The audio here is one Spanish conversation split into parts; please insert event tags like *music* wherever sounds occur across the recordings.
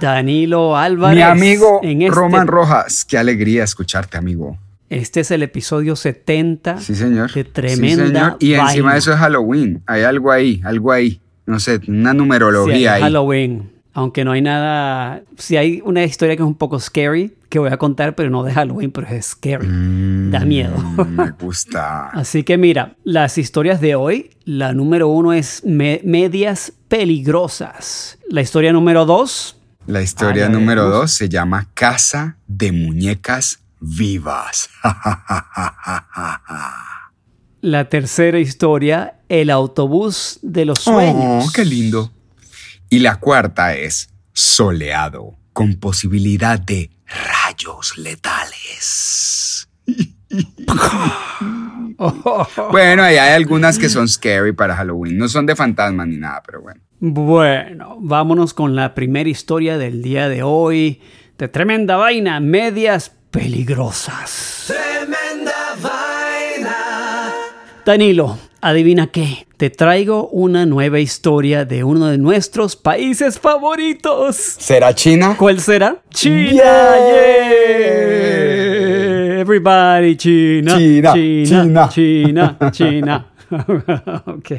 Danilo Álvarez. Mi amigo en este- Roman Rojas, qué alegría escucharte, amigo. Este es el episodio 70 Sí, señor. de Sí, Tremenda señor. Y encima de eso es Halloween. Hay algo ahí, algo ahí. No sé, una Sí, numerología ahí. Halloween. Aunque no hay nada. Sí, hay una historia que es un poco scary que voy a contar, pero no de Halloween, pero es scary. Da miedo. Mm, Me *laughs* gusta. Así que mira, las historias de hoy, la número uno es me- medias peligrosas. La historia número dos, La historia número dos se llama Casa de Muñecas Vivas. *laughs* la tercera historia, el autobús de los sueños. Oh, qué lindo. Y la cuarta es Soleado, con posibilidad de rayos letales. *laughs* Bueno, ahí hay algunas que son scary para Halloween. No son de fantasma ni nada, pero bueno. Bueno, vámonos con la primera historia del día de hoy. De tremenda vaina, medias peligrosas. Tremenda vaina. Danilo, adivina qué. Te traigo una nueva historia de uno de nuestros países favoritos. ¿Será China? ¿Cuál será? China. Yeah. yeah. Everybody, China. China, China. China. China. China. *laughs* ok.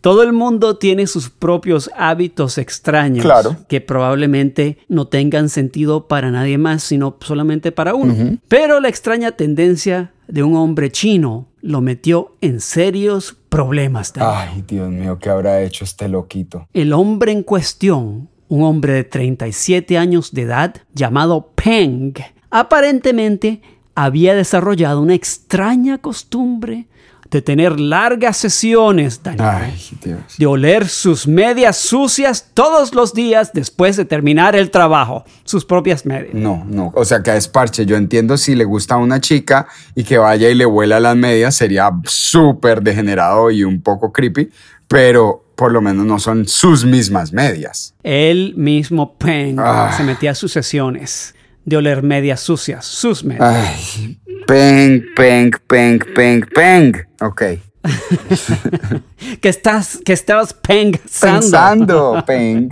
Todo el mundo tiene sus propios hábitos extraños Claro. que probablemente no tengan sentido para nadie más, sino solamente para uno. Pero la extraña tendencia de un hombre chino lo metió en serios problemas. Daniel. Ay, Dios mío, ¿qué habrá hecho este loquito? El hombre en cuestión, un hombre de 37 años de edad llamado Peng, aparentemente había desarrollado una extraña costumbre de tener largas sesiones, Daniel, Ay, Dios. de oler sus medias sucias todos los días después de terminar el trabajo, sus propias medias. No, no, o sea que es parche. Yo entiendo si le gusta a una chica y que vaya y le vuela las medias, sería súper degenerado y un poco creepy, pero por lo menos no son sus mismas medias. Él mismo, Peng, Ah. se metía a sus sesiones de oler medias sucias, sus medias. Ay, peng, peng, peng, peng, peng. Ok. *laughs* que estás, que estabas pensando. Pensando, *laughs* peng.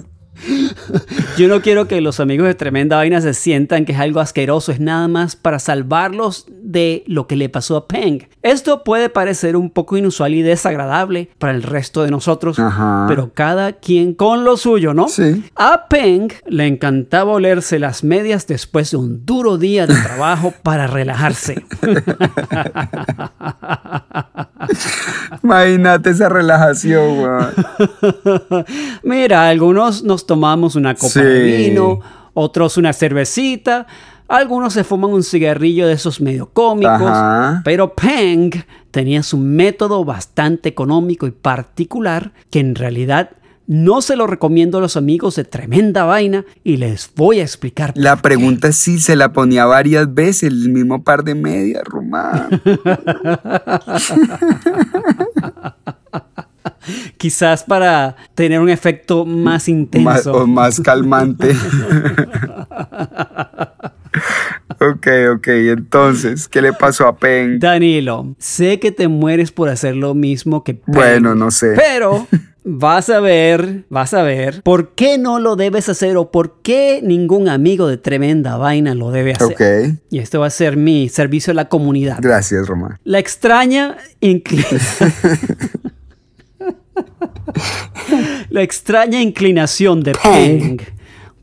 *laughs* Yo no quiero que los amigos de Tremenda Vaina se sientan que es algo asqueroso, es nada más para salvarlos de lo que le pasó a Peng. Esto puede parecer un poco inusual y desagradable para el resto de nosotros, Ajá. pero cada quien con lo suyo, ¿no? Sí. A Peng le encantaba olerse las medias después de un duro día de trabajo *laughs* para relajarse. Imagínate esa relajación, weón. *laughs* Mira, algunos nos tomamos una copa Sí. de vino, otros una cervecita, algunos se fuman un cigarrillo de esos medio cómicos, Ajá. pero Peng tenía su método bastante económico y particular que en realidad no se lo recomiendo a los amigos de Tremenda Vaina y les voy a explicar. La pregunta es si se la ponía varias veces el mismo par de medias, Román. *laughs* Quizás para tener un efecto más más, intenso. o más calmante. *laughs* ok, ok. Entonces, ¿qué le pasó a Peng? Danilo, sé que te mueres por hacer lo mismo que Peng. Bueno, no sé. Pero *laughs* vas a ver, vas a ver por qué no lo debes hacer o por qué ningún amigo de tremenda vaina lo debe hacer. Ok. Y esto va a ser mi servicio a la comunidad. Gracias, Román. La extraña incli- *laughs* *laughs* La extraña inclinación de Peng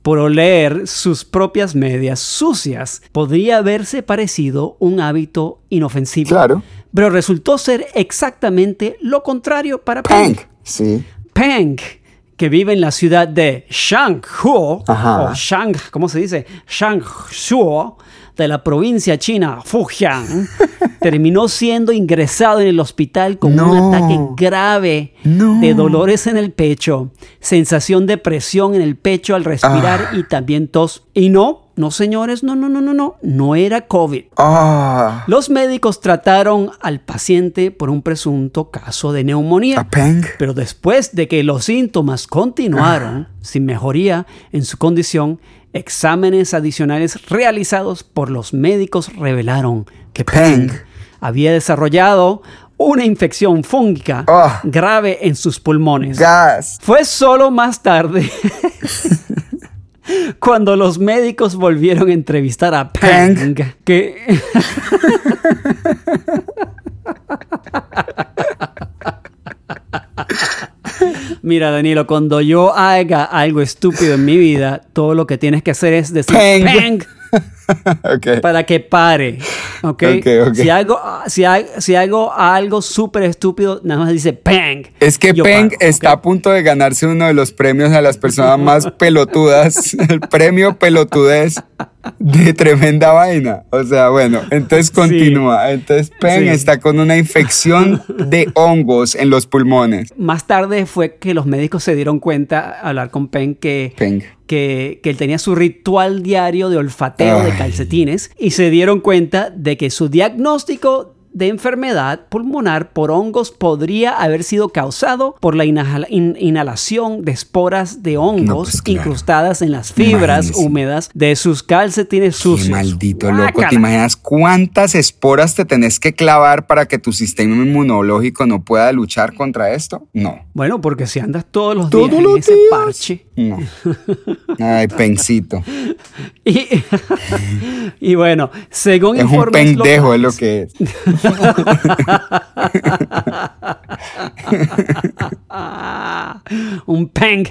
por oler sus propias medias sucias podría haberse parecido un hábito inofensivo. Claro. Pero resultó ser exactamente lo contrario para Peng. Peng. Sí. Peng, que vive en la ciudad de Shanghuo, o Shang, ¿cómo se dice? Shangzhou, de la provincia china Fujian, *laughs* terminó siendo ingresado en el hospital con No. un ataque grave No. de dolores en el pecho, sensación de presión en el pecho al respirar Ah. y también tos. Y no, no señores, no, no, no, no, no, no era COVID. Ah. Los médicos trataron al paciente por un presunto caso de neumonía. Pero después de que los síntomas continuaron sin mejoría en su condición, exámenes adicionales realizados por los médicos revelaron que Peng. Había desarrollado una infección fúngica Ah. grave en sus pulmones. Gas. Fue solo más tarde *laughs* cuando los médicos volvieron a entrevistar a Peng, Peng. que *laughs* Mira, Danilo, cuando yo haga algo estúpido en mi vida, todo lo que tienes que hacer es decir Peng. Peng *laughs* para que pare. ¿ok? Ok, ok. Si, hago, si, ha- si hago algo súper estúpido, nada más dice Peng. Es que Peng paro, está a punto de ganarse uno de los premios a las personas más pelotudas, *laughs* el premio pelotudez de tremenda vaina. O sea, bueno, entonces continúa. Entonces Peng Sí. está con una infección de hongos en los pulmones. Más tarde fue que los médicos se dieron cuenta al hablar con Penn que, que, que él tenía su ritual diario de olfateo de calcetines y se dieron cuenta de que su diagnóstico de enfermedad pulmonar por hongos podría haber sido causado por la inhala- in- inhalación de esporas de hongos pues, claro. incrustadas en las fibras Imagínese. húmedas de sus calcetines sucios. Qué maldito loco. ¿Te imaginas cuántas esporas te tenés que clavar para que tu sistema inmunológico no pueda luchar contra esto? No. Bueno, porque si andas todos los Todos días en los ese días. parche, No. Ay, Pencito. *laughs* Y, y bueno, según Es un informes pendejo, es lo que es. *laughs* *laughs* un Peng.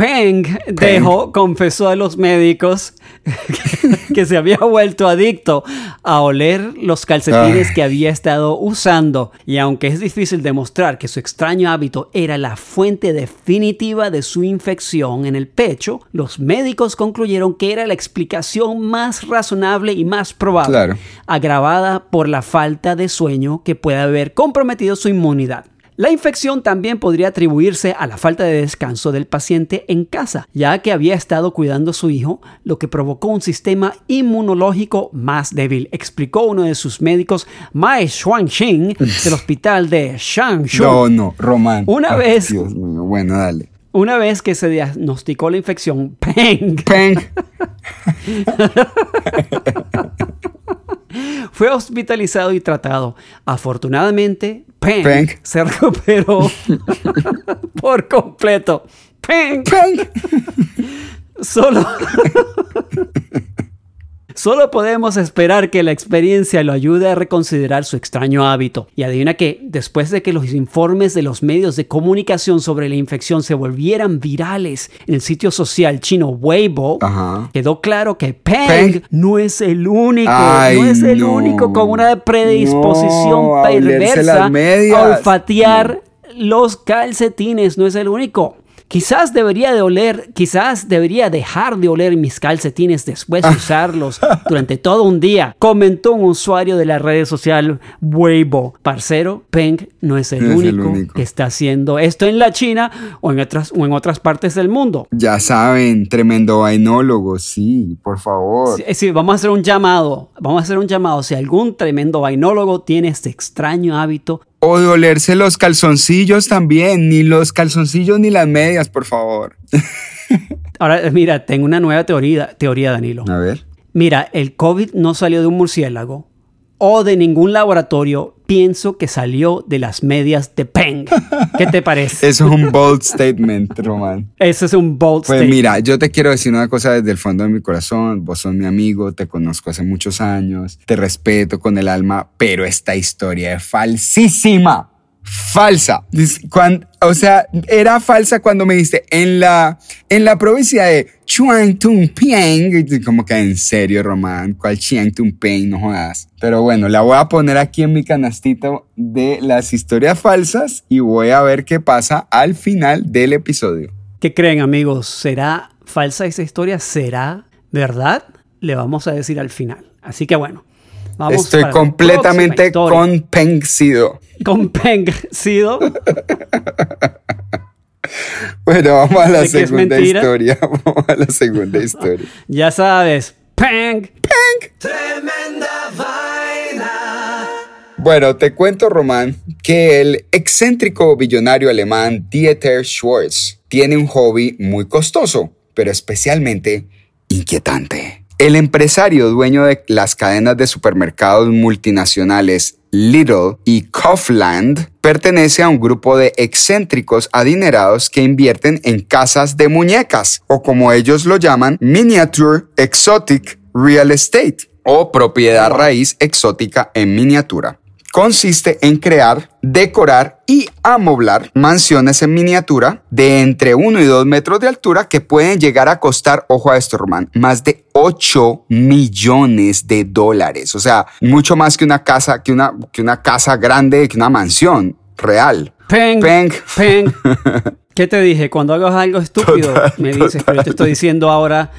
Peng confesó a los médicos que, *laughs* que se había vuelto adicto a oler los calcetines Ay. que había estado usando. Y aunque es difícil demostrar que su extraño hábito era la fuente definitiva de su infección en el pecho, los médicos concluyeron que era la explicación más razonable y más probable Claro. agravada por la falta de sueño que puede haber comprometido su inmunidad. La infección también podría atribuirse a la falta de descanso del paciente en casa, ya que había estado cuidando a su hijo, lo que provocó un sistema inmunológico más débil, explicó uno de sus médicos, Mai Xuanxing, *laughs* del hospital de Shangshu. No, no, Román. Una Ay, vez- Dios mío, bueno, dale. Una vez que se diagnosticó la infección, *laughs* Peng Peng. *laughs* *laughs* fue hospitalizado y tratado. Afortunadamente, Peng, Peng. se recuperó *laughs* por completo. Peng Peng. *laughs* solo. Solo podemos esperar que la experiencia lo ayude a reconsiderar su extraño hábito. Y adivina que, después de que los informes de los medios de comunicación sobre la infección se volvieran virales en el sitio social chino Weibo, Ajá. quedó claro que Peng, Peng. no es el único, Ay, no es el no. único con una predisposición No, perversa a olfatear los calcetines, no es el único. Quizás debería de oler, quizás debería dejar de oler mis calcetines después de *laughs* usarlos durante todo un día, comentó un usuario de la red social Weibo. Parcero, Peng no es el, No es único, el único. que está haciendo esto en la China o en otras, o en otras partes del mundo. Ya saben, tremendo vainólogo, sí, por favor. Sí, sí, vamos a hacer un llamado. Vamos a hacer un llamado. Si algún tremendo vainólogo tiene este extraño hábito, O de olerse los calzoncillos también, ni los calzoncillos ni las medias, por favor. *laughs* ahora mira, tengo una nueva teoría, teoría Danilo. A ver. Mira, el COVID no salió de un murciélago o de ningún laboratorio. Pienso que salió de las medias de Peng. ¿Qué te parece? Eso es un bold statement, Román. Ese es un bold Pues statement. mira, yo te quiero decir una cosa desde el fondo de mi corazón. Vos sos mi amigo, te conozco hace muchos años, te respeto con el alma, pero esta historia es falsísima. Falsa. O sea, era falsa cuando me dijiste en la, en la provincia de Chuang Tung Piang. Y Como que en serio, Román, ¿cuál Chiang Tung Piang? No jodas. Pero bueno, la voy a poner aquí en mi canastito de las historias falsas y voy a ver qué pasa al final del episodio. ¿Qué creen, amigos? ¿Será falsa esa historia? ¿Será verdad? Le vamos a decir al final. Así que bueno, vamos Estoy completamente historia. Convencido. con Peng sido. Bueno, vamos a la ¿De que es segunda historia. *laughs* Vamos a la segunda historia. Ya sabes, Peng. Bueno, te cuento, Román, que el excéntrico billonario alemán Dieter Schwartz tiene un hobby muy costoso, pero especialmente inquietante. El empresario dueño de las cadenas de supermercados multinacionales Little y Kaufland pertenece a un grupo de excéntricos adinerados que invierten en casas de muñecas, o como ellos lo llaman, Miniature Exotic Real Estate, o propiedad raíz exótica en miniatura consiste en crear, decorar y amoblar mansiones en miniatura de entre 1 y 2 metros de altura que pueden llegar a costar, ojo a esto, Román, más de 8 millones de dólares. O sea, mucho más que una casa, que una, que una casa grande, que una mansión real. Peng, peng. Peng. *laughs* ¿Qué te dije? Cuando hagas algo estúpido, me dices, pero yo te estoy diciendo ahora,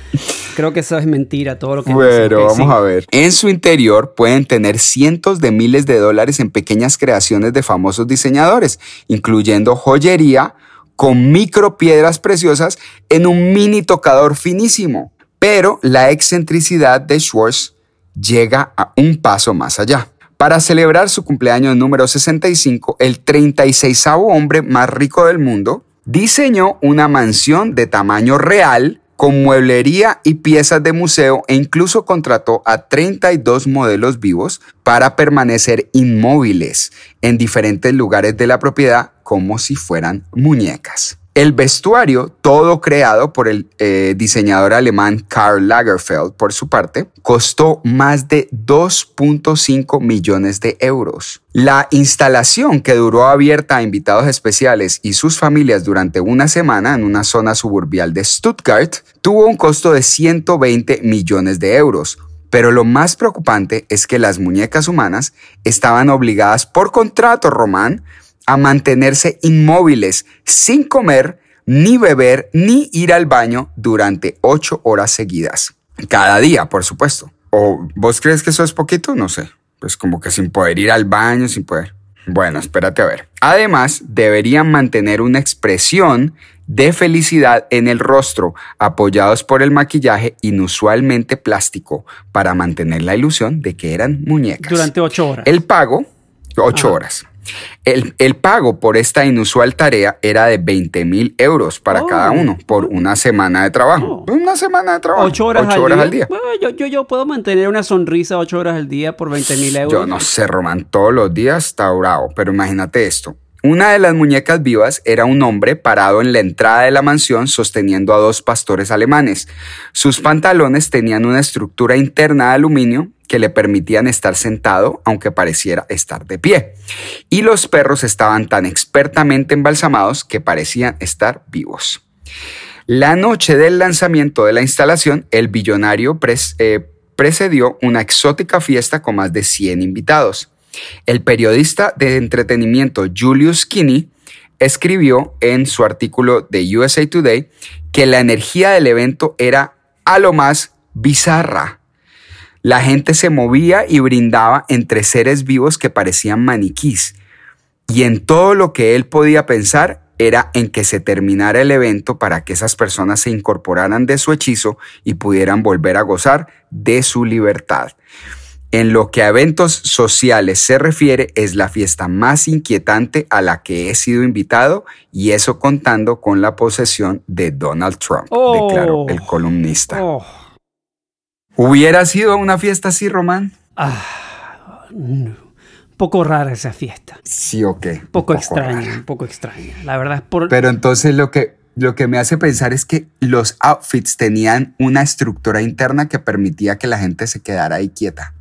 creo que eso es mentira, todo lo que Bueno, vamos a ver. En su interior pueden tener cientos de miles de dólares en pequeñas creaciones de famosos diseñadores, incluyendo joyería con micropiedras preciosas en un mini tocador finísimo. Pero la excentricidad de Schwartz llega a un paso más allá. Para celebrar su cumpleaños número 65, el 36 hombre más rico del mundo diseñó una mansión de tamaño real con mueblería y piezas de museo e incluso contrató a 32 modelos vivos para permanecer inmóviles en diferentes lugares de la propiedad como si fueran muñecas. El vestuario, todo creado por el eh, diseñador alemán Karl Lagerfeld, por su parte, costó más de 2.5 millones de euros. La instalación, que duró abierta a invitados especiales y sus familias durante una semana en una zona suburbial de Stuttgart, tuvo un costo de 120 millones de euros. Pero lo más preocupante es que las muñecas humanas estaban obligadas por contrato román a mantenerse inmóviles sin comer, ni beber, ni ir al baño durante ocho horas seguidas. Cada día, por supuesto. ¿O vos crees que eso es poquito? No sé. Pues como que sin poder ir al baño, sin poder. Bueno, espérate a ver. Además, deberían mantener una expresión de felicidad en el rostro, apoyados por el maquillaje inusualmente plástico, para mantener la ilusión de que eran muñecas. Durante ocho horas. El pago, ocho horas. El, pago por esta inusual tarea era de 20 mil euros para cada oh. uno por una semana de trabajo. Oh. Una semana de trabajo. Ocho horas, al, día. yo, yo, puedo mantener una sonrisa ocho horas al día por 20 mil euros. Yo no sé, Román, todos los días está bravo, pero imagínate esto. Una de las muñecas vivas era un hombre parado en la entrada de la mansión sosteniendo a dos pastores alemanes. Sus pantalones tenían una estructura interna de aluminio que le permitían estar sentado aunque pareciera estar de pie. Y los perros estaban tan expertamente embalsamados que parecían estar vivos. La noche del lanzamiento de la instalación, el billonario eh, precedió una exótica fiesta con más de 100 invitados. El periodista de entretenimiento Julius Kinney escribió en su artículo de USA Today que la energía del evento era a lo más bizarra la gente se movía y brindaba entre seres vivos que parecían maniquís. Y en todo lo que él podía pensar era en que se terminara el evento para que esas personas se incorporaran de su hechizo y pudieran volver a gozar de su libertad. En lo que a eventos sociales se refiere, es la fiesta más inquietante a la que he sido invitado y eso contando con la posesión de Donald Trump, declaró el oh. columnista. Oh. ¿Hubiera sido una fiesta así, Román? Ah, poco rara esa fiesta. Sí, o qué. Poco, extraña, un poco extraña. La verdad es por... Pero entonces lo que, lo que me hace pensar es que los outfits tenían una estructura interna que permitía que la gente se quedara ahí quieta.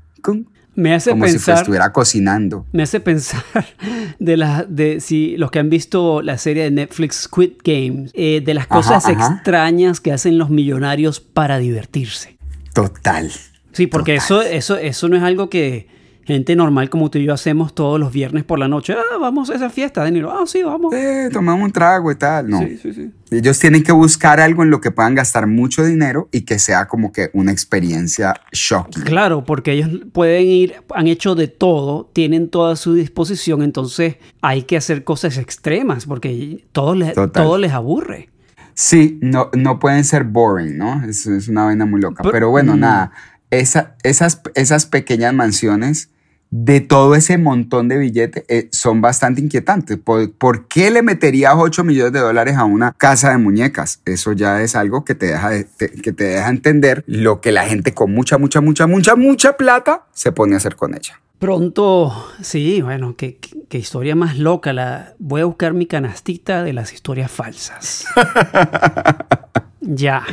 Me hace como pensar, si estuviera cocinando. Me hace pensar *laughs* de la, de si los que han visto la serie de Netflix Squid Games, eh, de las cosas extrañas que hacen los millonarios para divertirse. Total. Sí, porque Eso, eso, eso no es algo que gente normal como tú y yo hacemos todos los viernes por la noche. Ah, vamos a esa fiesta, Danilo. Ah, sí, vamos. Eh, tomamos un trago y tal. No. Sí, sí, sí. Ellos tienen que buscar algo en lo que puedan gastar mucho dinero y que sea como que una experiencia shocking. Claro, porque ellos pueden ir, han hecho de todo, tienen toda su disposición, entonces hay que hacer cosas extremas porque todo les, todo les aburre. Sí, no, no pueden ser boring, ¿no? Es, es una vaina muy loca. Pero, bueno, mm. nada, esa, esas, esas pequeñas mansiones de todo ese montón de billetes eh, son bastante inquietantes. ¿Por, qué le meterías 8 millones de dólares a una casa de muñecas? Eso ya es algo que te, deja que te deja entender lo que la gente con mucha, mucha, mucha, mucha, mucha plata se pone a hacer con ella. Pronto, sí, bueno, qué, historia más loca. La, voy a buscar mi canastita de las historias falsas. *laughs* ya.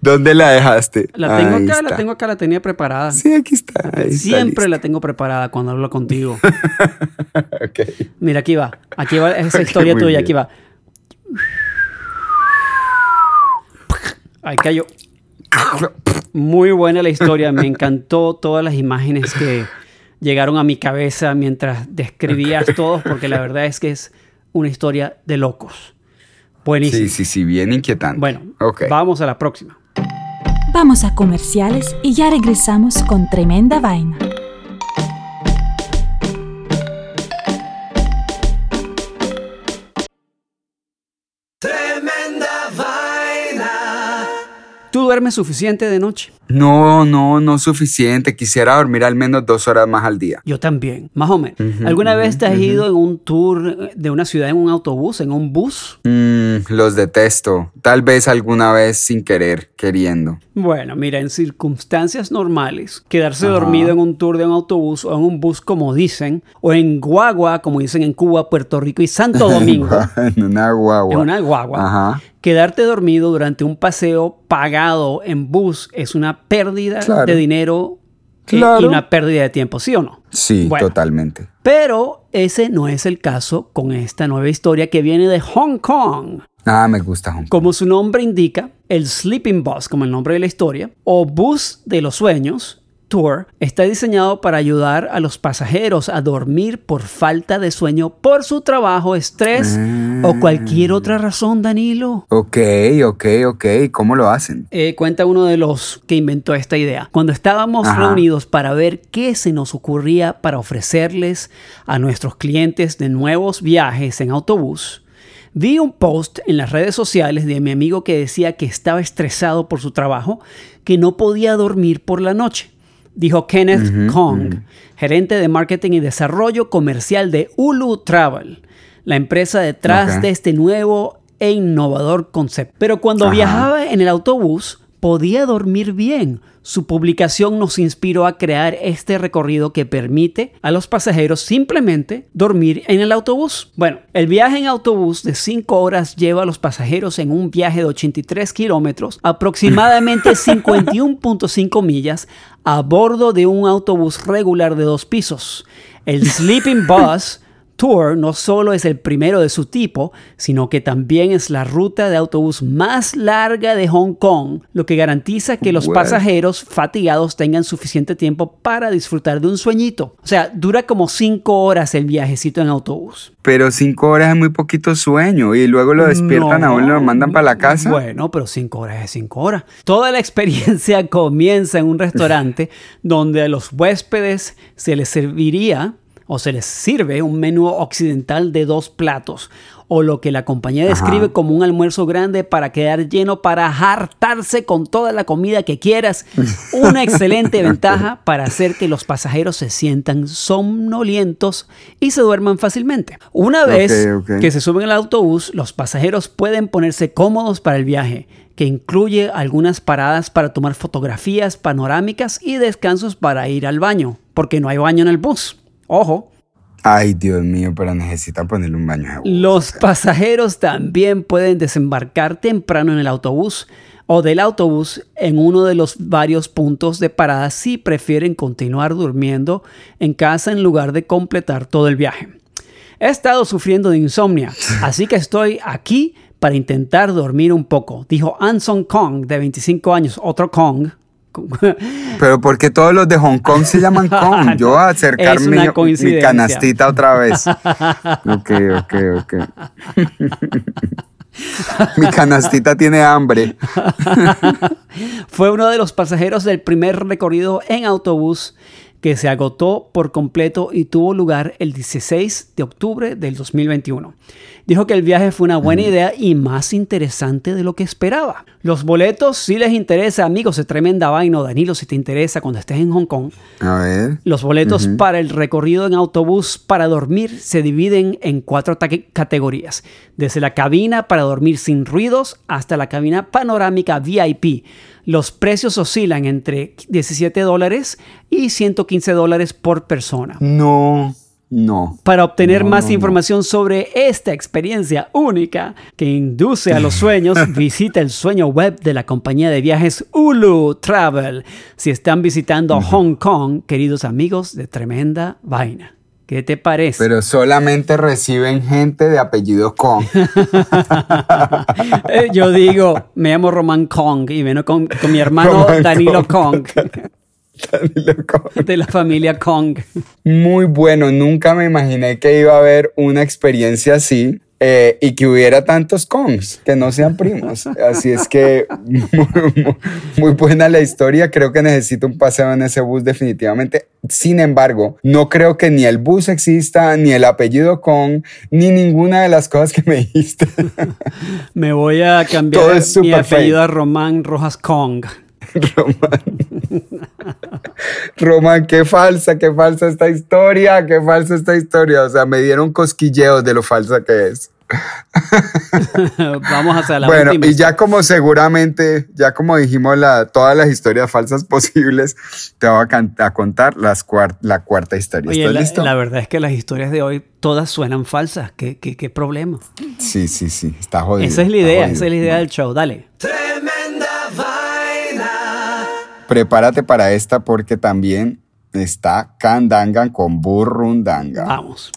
¿Dónde la dejaste? La tengo acá, la tengo acá, la tenía preparada. Sí, aquí está. Siempre la tengo preparada cuando hablo contigo. *laughs* Mira, aquí va. Aquí va esa *laughs* historia tuya, aquí va. Ahí cayó. Muy buena la historia, me encantó todas las imágenes que llegaron a mi cabeza mientras describías todos, porque la verdad es que es una historia de locos. Buenísimo. Sí, sí, sí, bien inquietante. Bueno, vamos a la próxima. Vamos a comerciales y ya regresamos con tremenda vaina. ¿Tú duermes suficiente de noche? No, no, no suficiente. Quisiera dormir al menos dos horas más al día. Yo también, más o menos. ¿Alguna vez te has ido en un tour de una ciudad en un autobús, en un bus? Mm, los detesto. Tal vez alguna vez sin querer, queriendo. Bueno, mira, en circunstancias normales, quedarse dormido en un tour de un autobús o en un bus, como dicen, o en guagua, como dicen en Cuba, Puerto Rico y Santo *laughs* Domingo. en una guagua. En una guagua. Ajá. Quedarte dormido durante un paseo pagado en bus es una pérdida de dinero y una pérdida de tiempo, ¿sí o no? Sí, totalmente. Pero ese no es el caso con esta nueva historia que viene de Hong Kong. Ah, me gusta Hong Kong. Como su nombre indica, el Sleeping Bus, como el nombre de la historia, o bus de los sueños, Tour está diseñado para ayudar a los pasajeros a dormir por falta de sueño por su trabajo, estrés o ah. cualquier otra razón, Danilo. Ok, ok, ok. ¿Cómo lo hacen? Eh, cuenta uno de los que inventó esta idea. Cuando estábamos reunidos para ver qué se nos ocurría para ofrecerles a nuestros clientes de nuevos viajes en autobús, Vi un post en las redes sociales de mi amigo que decía que estaba estresado por su trabajo, que no podía dormir por la noche dijo Kenneth Kong, gerente de marketing y desarrollo comercial de Ulu Travel, la empresa detrás de este nuevo e innovador concepto. Pero cuando viajaba en el autobús, podía dormir bien. Su publicación nos inspiró a crear este recorrido que permite a los pasajeros simplemente dormir en el autobús. Bueno, el viaje en autobús de 5 horas lleva a los pasajeros en un viaje de 83 kilómetros, aproximadamente *laughs* 51.5 millas, a bordo de un autobús regular de dos pisos. El Sleeping Bus Tour no solo es el primero de su tipo, sino que también es la ruta de autobús más larga de Hong Kong, lo que garantiza que los pasajeros fatigados tengan suficiente tiempo para disfrutar de un sueñito. O sea, dura como cinco horas el viajecito en autobús. Pero cinco horas es muy poquito sueño y luego lo despiertan a uno y lo mandan para la casa. Bueno, pero cinco horas es cinco horas. Toda la experiencia *laughs* comienza en un restaurante donde a los huéspedes se les serviría o se les sirve un menú occidental de dos platos o lo que la compañía describe como un almuerzo grande para quedar lleno para hartarse con toda la comida que quieras. *laughs* Una excelente ventaja para hacer que los pasajeros se sientan somnolientos y se duerman fácilmente. Una vez que se suben al autobús, los pasajeros pueden ponerse cómodos para el viaje que incluye algunas paradas para tomar fotografías panorámicas y descansos para ir al baño, porque no hay baño en el bus. Ojo. Ay, Dios mío, pero necesitan ponerle un baño. Los pasajeros también pueden desembarcar temprano en el autobús o del autobús en uno de los varios puntos de parada si prefieren continuar durmiendo en casa en lugar de completar todo el viaje. He estado sufriendo de insomnia, *laughs* así que estoy aquí para intentar dormir un poco, dijo Anson Kong, de 25 años, otro Kong, pero porque todos los de Hong Kong se llaman *laughs* Kong. Yo a acercarme mi canastita otra vez. Ok, ok, ok. *laughs* mi canastita tiene hambre. *laughs* Fue uno de los pasajeros del primer recorrido en autobús que se agotó por completo y tuvo lugar el 16 de octubre del 2021. Dijo que el viaje fue una buena idea y más interesante de lo que esperaba. Los boletos, si les interesa, amigos, es tremenda vaina, Danilo, si te interesa cuando estés en Hong Kong. A ver. Los boletos para el recorrido en autobús para dormir se dividen en cuatro categorías. Desde la cabina para dormir sin ruidos hasta la cabina panorámica VIP. Los precios oscilan entre 17 dólares y 115 dólares por persona. No. No. Para obtener más información sobre esta experiencia única que induce a los sueños, *laughs* visita el sueño web de la compañía de viajes Ulu Travel. Si están visitando Hong Kong, queridos amigos de Tremenda Vaina. ¿Qué te parece? Pero solamente reciben gente de apellido Kong. *laughs* Eh, yo digo, me llamo Roman Kong y vengo con, mi hermano *laughs* Danilo Kong. De la familia Kong. Muy bueno, nunca me imaginé que iba a haber una experiencia así. Eh, y que hubiera tantos Kongs que no sean primos. Así es que *laughs* muy, buena la historia. Creo que necesito un paseo en ese bus definitivamente. Sin embargo, no creo que ni el bus exista, ni el apellido Kong, ni ninguna de las cosas que me dijiste. *laughs* me voy a cambiar mi apellido a Román Rojas Kong. Román. *laughs* Román, qué falsa, qué falsa esta historia, qué falsa esta historia. O sea, me dieron cosquilleos de lo falsa que es. *laughs* Vamos hacia la Bueno, y ya como seguramente, ya como dijimos la, todas las historias falsas *laughs* posibles, te voy a, contar las la cuarta historia. ¿Estás la, listo? La verdad es que las historias de hoy todas suenan falsas. ¿Qué, qué, qué problema? Sí, sí, sí. Está jodido. Esa es la idea, esa es la idea del show. Dale. Prepárate para esta porque también está Kandangan con Burrundanga. Vamos.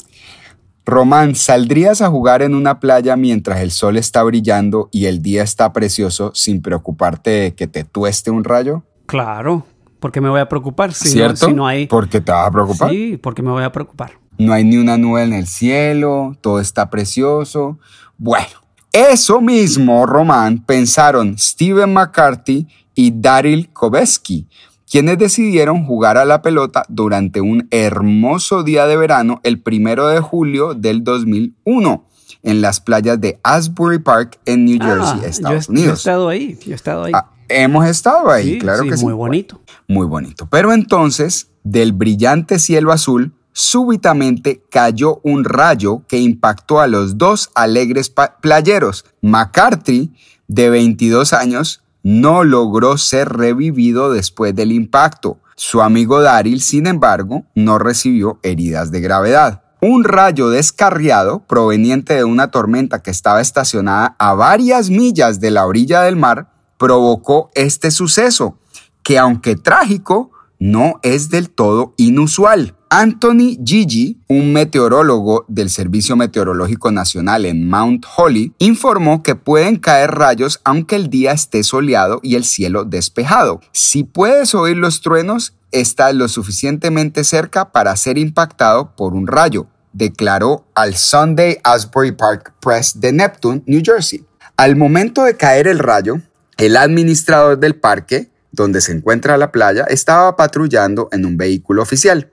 Román, ¿saldrías a jugar en una playa mientras el sol está brillando y el día está precioso sin preocuparte de que te tueste un rayo? Claro, porque me voy a preocupar si, ¿Cierto? No, si no hay. ¿Porque te vas a preocupar? Sí, porque me voy a preocupar. No hay ni una nube en el cielo, todo está precioso. Bueno, eso mismo, Román, pensaron Steven McCarthy y Daryl Kobeski, quienes decidieron jugar a la pelota durante un hermoso día de verano el primero de julio del 2001 en las playas de Asbury Park en New Jersey, ah, Estados Unidos. Yo he estado ahí, yo he estado ahí. Ah, hemos estado ahí, claro que sí. Muy bonito. Muy bonito. Pero entonces, del brillante cielo azul, súbitamente cayó un rayo que impactó a los dos alegres playeros. McCarthy, de 22 años, no logró ser revivido después del impacto. Su amigo Daryl, sin embargo, no recibió heridas de gravedad. Un rayo descarriado proveniente de una tormenta que estaba estacionada a varias millas de la orilla del mar provocó este suceso, que aunque trágico, no es del todo inusual. Anthony Gigi, un meteorólogo del Servicio Meteorológico Nacional en Mount Holly, informó que pueden caer rayos aunque el día esté soleado y el cielo despejado. Si puedes oír los truenos, estás lo suficientemente cerca para ser impactado por un rayo, declaró al Sunday Asbury Park Press de Neptune, New Jersey. Al momento de caer el rayo, el administrador del parque, donde se encuentra la playa, estaba patrullando en un vehículo oficial.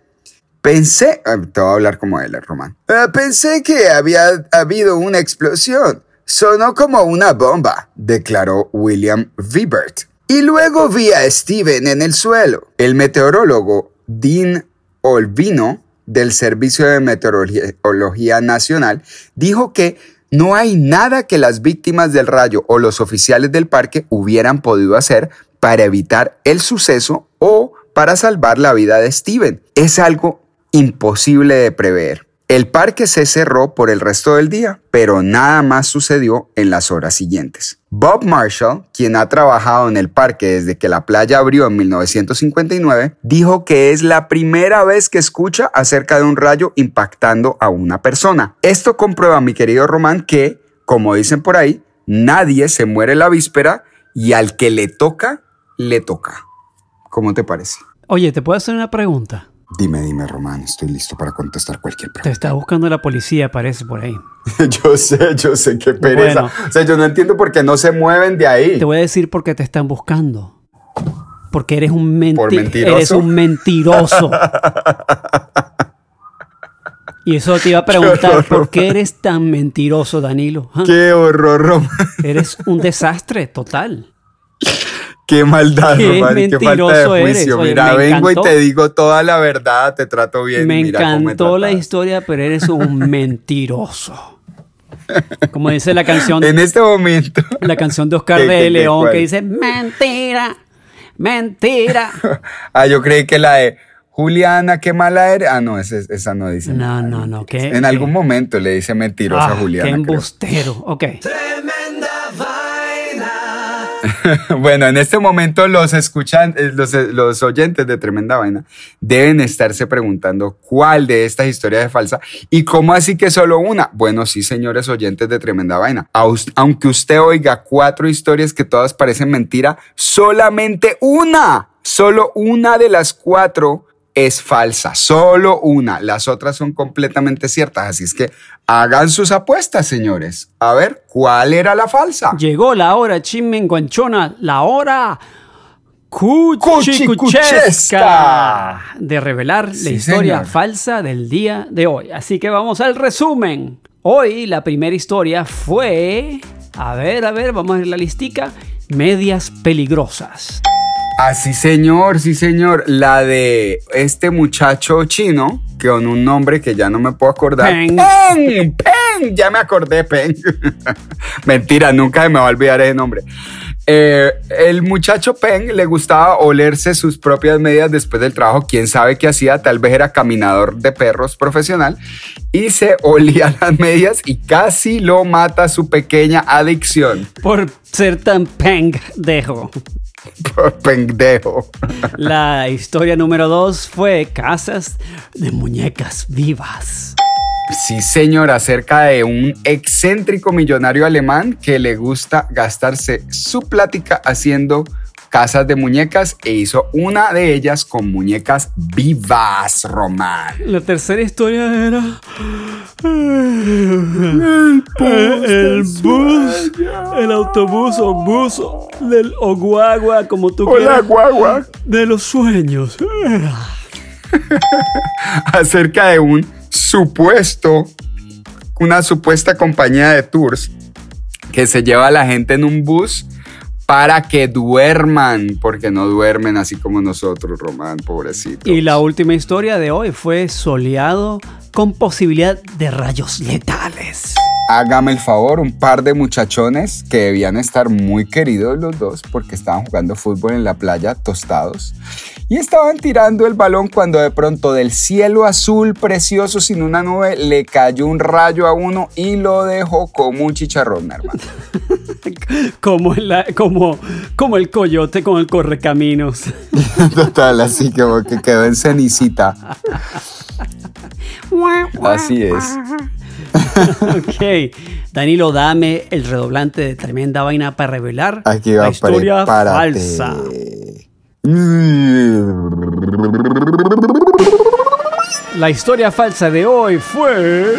Pensé, ah, te voy a hablar como él, Román. Ah, pensé que había habido una explosión. Sonó como una bomba, declaró William Vibert. Y luego vi a Steven en el suelo. El meteorólogo Dean Olvino del Servicio de Meteorología Nacional dijo que no hay nada que las víctimas del rayo o los oficiales del parque hubieran podido hacer para evitar el suceso o para salvar la vida de Steven. Es algo imposible de prever. El parque se cerró por el resto del día, pero nada más sucedió en las horas siguientes. Bob Marshall, quien ha trabajado en el parque desde que la playa abrió en 1959, dijo que es la primera vez que escucha acerca de un rayo impactando a una persona. Esto comprueba, mi querido Román, que, como dicen por ahí, nadie se muere la víspera y al que le toca, le toca. ¿Cómo te parece? Oye, ¿te puedo hacer una pregunta? Dime, dime, Román, estoy listo para contestar cualquier pregunta. Te está buscando la policía, parece, por ahí. *laughs* yo sé, yo sé, qué pereza. o sea, yo no entiendo por qué no se mueven de ahí. Te voy a decir por qué te están buscando. Porque eres un, menti- ¿Por mentiroso? eres un mentiroso. *laughs* y eso te iba a preguntar. ¿por qué eres tan mentiroso, Danilo? ¿Ah? Qué horror, Román. Eres un desastre total. Qué maldad, Qué Román. Qué falta de juicio. Oye, Mira, vengo encantó. y te digo toda la verdad, te trato bien. Me mira encantó la historia, pero eres un *laughs* mentiroso. Como dice la canción, En este momento. la canción de Oscar *laughs* ¿Qué, qué, de qué, León cuál? que dice mentira, mentira. *laughs* Ah, yo creí que la de Juliana, qué mala eres. Ah, no, esa, esa no dice. No, nada. no, no, ¿qué? En algún momento le dice mentirosa Ah, a Juliana. qué creo. embustero. Ok. *laughs* bueno, en este momento los escuchan, eh, los, eh, los oyentes de Tremenda Vaina deben estarse preguntando cuál de estas historias es falsa y cómo así que solo una. Bueno, sí, señores oyentes de Tremenda Vaina. Aunque usted oiga cuatro historias que todas parecen mentira, solamente una, solo una de las cuatro es falsa, solo una. Las otras son completamente ciertas. Así es que hagan sus apuestas, señores. A ver, ¿cuál era la falsa? Llegó la hora chimenguanchona, la hora Cuchicuchesca. de revelar la historia señor. falsa del día de hoy. Así que vamos al resumen. Hoy la primera historia fue, a ver, a ver, vamos a ver la listica, medias peligrosas. Ah, sí, señor, sí, señor. La de este muchacho chino, que con un nombre que ya no me puedo acordar. Peng. Peng, Peng, ya me acordé, Peng. *laughs* Mentira, nunca me va a olvidar ese nombre. Eh, el muchacho Peng le gustaba olerse sus propias medias después del trabajo. Quién sabe qué hacía, tal vez era caminador de perros profesional. Y se *laughs* olía las medias y casi lo mata su pequeña adicción. Por ser tan pendejo. Pendejo. La historia número dos fue casas de muñecas vivas. Sí, señor, acerca de un excéntrico millonario alemán que le gusta gastarse su plática haciendo casas de muñecas e hizo una de ellas con muñecas vivas, Román. La tercera historia era. El bus, el autobús o bus del o guagua, como tú quieras, guagua. de los sueños. *laughs* Acerca de un supuesto, una supuesta compañía de tours que se lleva a la gente en un bus para que duerman, porque no duermen así como nosotros, Román, pobrecito. Y la última historia de hoy fue soleado con posibilidad de rayos letales. Hágame el favor, un par de muchachones que debían estar muy queridos los dos porque estaban jugando fútbol en la playa tostados y estaban tirando el balón cuando de pronto del cielo azul precioso sin una nube le cayó un rayo a uno y lo dejó como un chicharrón, hermano. *laughs* Como, la- como, como el coyote con el correcaminos. *laughs* Total, así como que quedó en cenicita. *laughs* Así es. *laughs* ok. Danilo, dame el redoblante de tremenda vaina para revelar Aquí la historia prepárate. falsa. La historia falsa de hoy fue.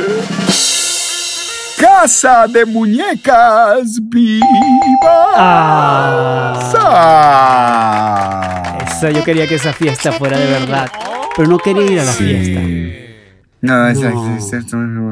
Casa de muñecas vivas. Ah. Ah. Esa, yo quería que esa fiesta fuera de verdad, pero no quería ir a la fiesta. No, esa, No. esa-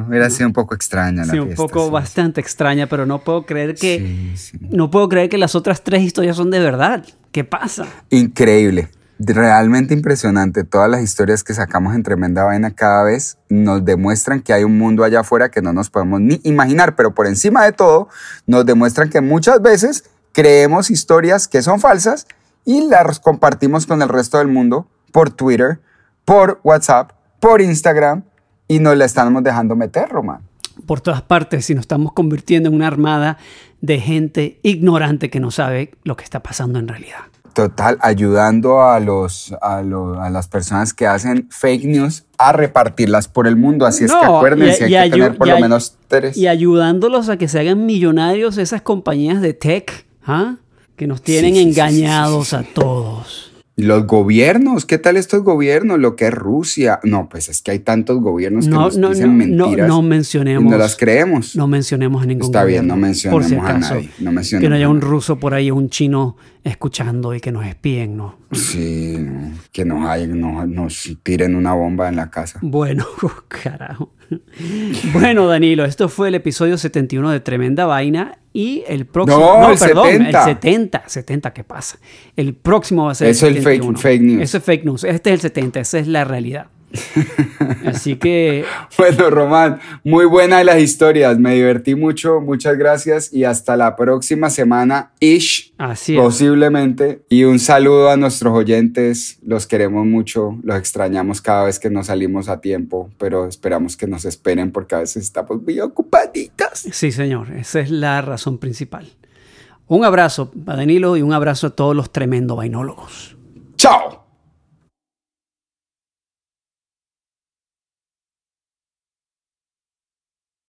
hubiera sido un poco extraña la Sí, un poco sí, bastante extraña, pero no puedo creer que sí. no puedo creer que las otras tres historias son de verdad. ¿Qué pasa? Increíble. Realmente impresionante. Todas las historias que sacamos en Tremenda Vaina cada vez nos demuestran que hay un mundo allá afuera que no nos podemos ni imaginar, pero por encima de todo nos demuestran que muchas veces creemos historias que son falsas y las compartimos con el resto del mundo por Twitter, por WhatsApp, por Instagram y nos la estamos dejando meter, Román. Por todas partes, si nos estamos convirtiendo en una armada de gente ignorante que no sabe lo que está pasando en realidad. Total, ayudando a, los, a, lo- a las personas que hacen fake news a repartirlas por el mundo. Así es que acuérdense, y- y hay que tener por lo menos tres. Y ayudándolos a que se hagan millonarios esas compañías de tech, ¿ah? que nos tienen sí, engañados sí, sí, a todos. Los gobiernos, ¿qué tal estos gobiernos? Lo que es Rusia. No, pues es que hay tantos gobiernos que nos dicen mentiras. No, mencionemos. no las creemos. No mencionemos a ningún Está bien, no mencionemos a nadie. que no haya un ruso por ahí, un chino escuchando y que nos espíen, ¿no? Sí, que nos, hay, nos tiren una bomba en la casa. Bueno, *laughs* carajo. *laughs* Bueno, Danilo, esto fue el episodio 71 de Tremenda Vaina y el próximo. No, el perdón, 70. el 70. 70, ¿qué pasa? El próximo va a ser Eso el es fake, fake news. Eso es fake news. Este es el 70, esa es la realidad. Así que. *laughs* Bueno, Román, muy buenas las historias. Me divertí mucho. Muchas gracias y hasta la próxima semana. Ish. Así Posiblemente. Y un saludo a nuestros oyentes. Los queremos mucho. Los extrañamos cada vez que nos salimos a tiempo, pero esperamos que nos esperen porque a veces estamos muy ocupaditas. Sí, señor. Esa es la razón principal. Un abrazo a Danilo y un abrazo a todos los tremendo vainólogos. ¡Chao!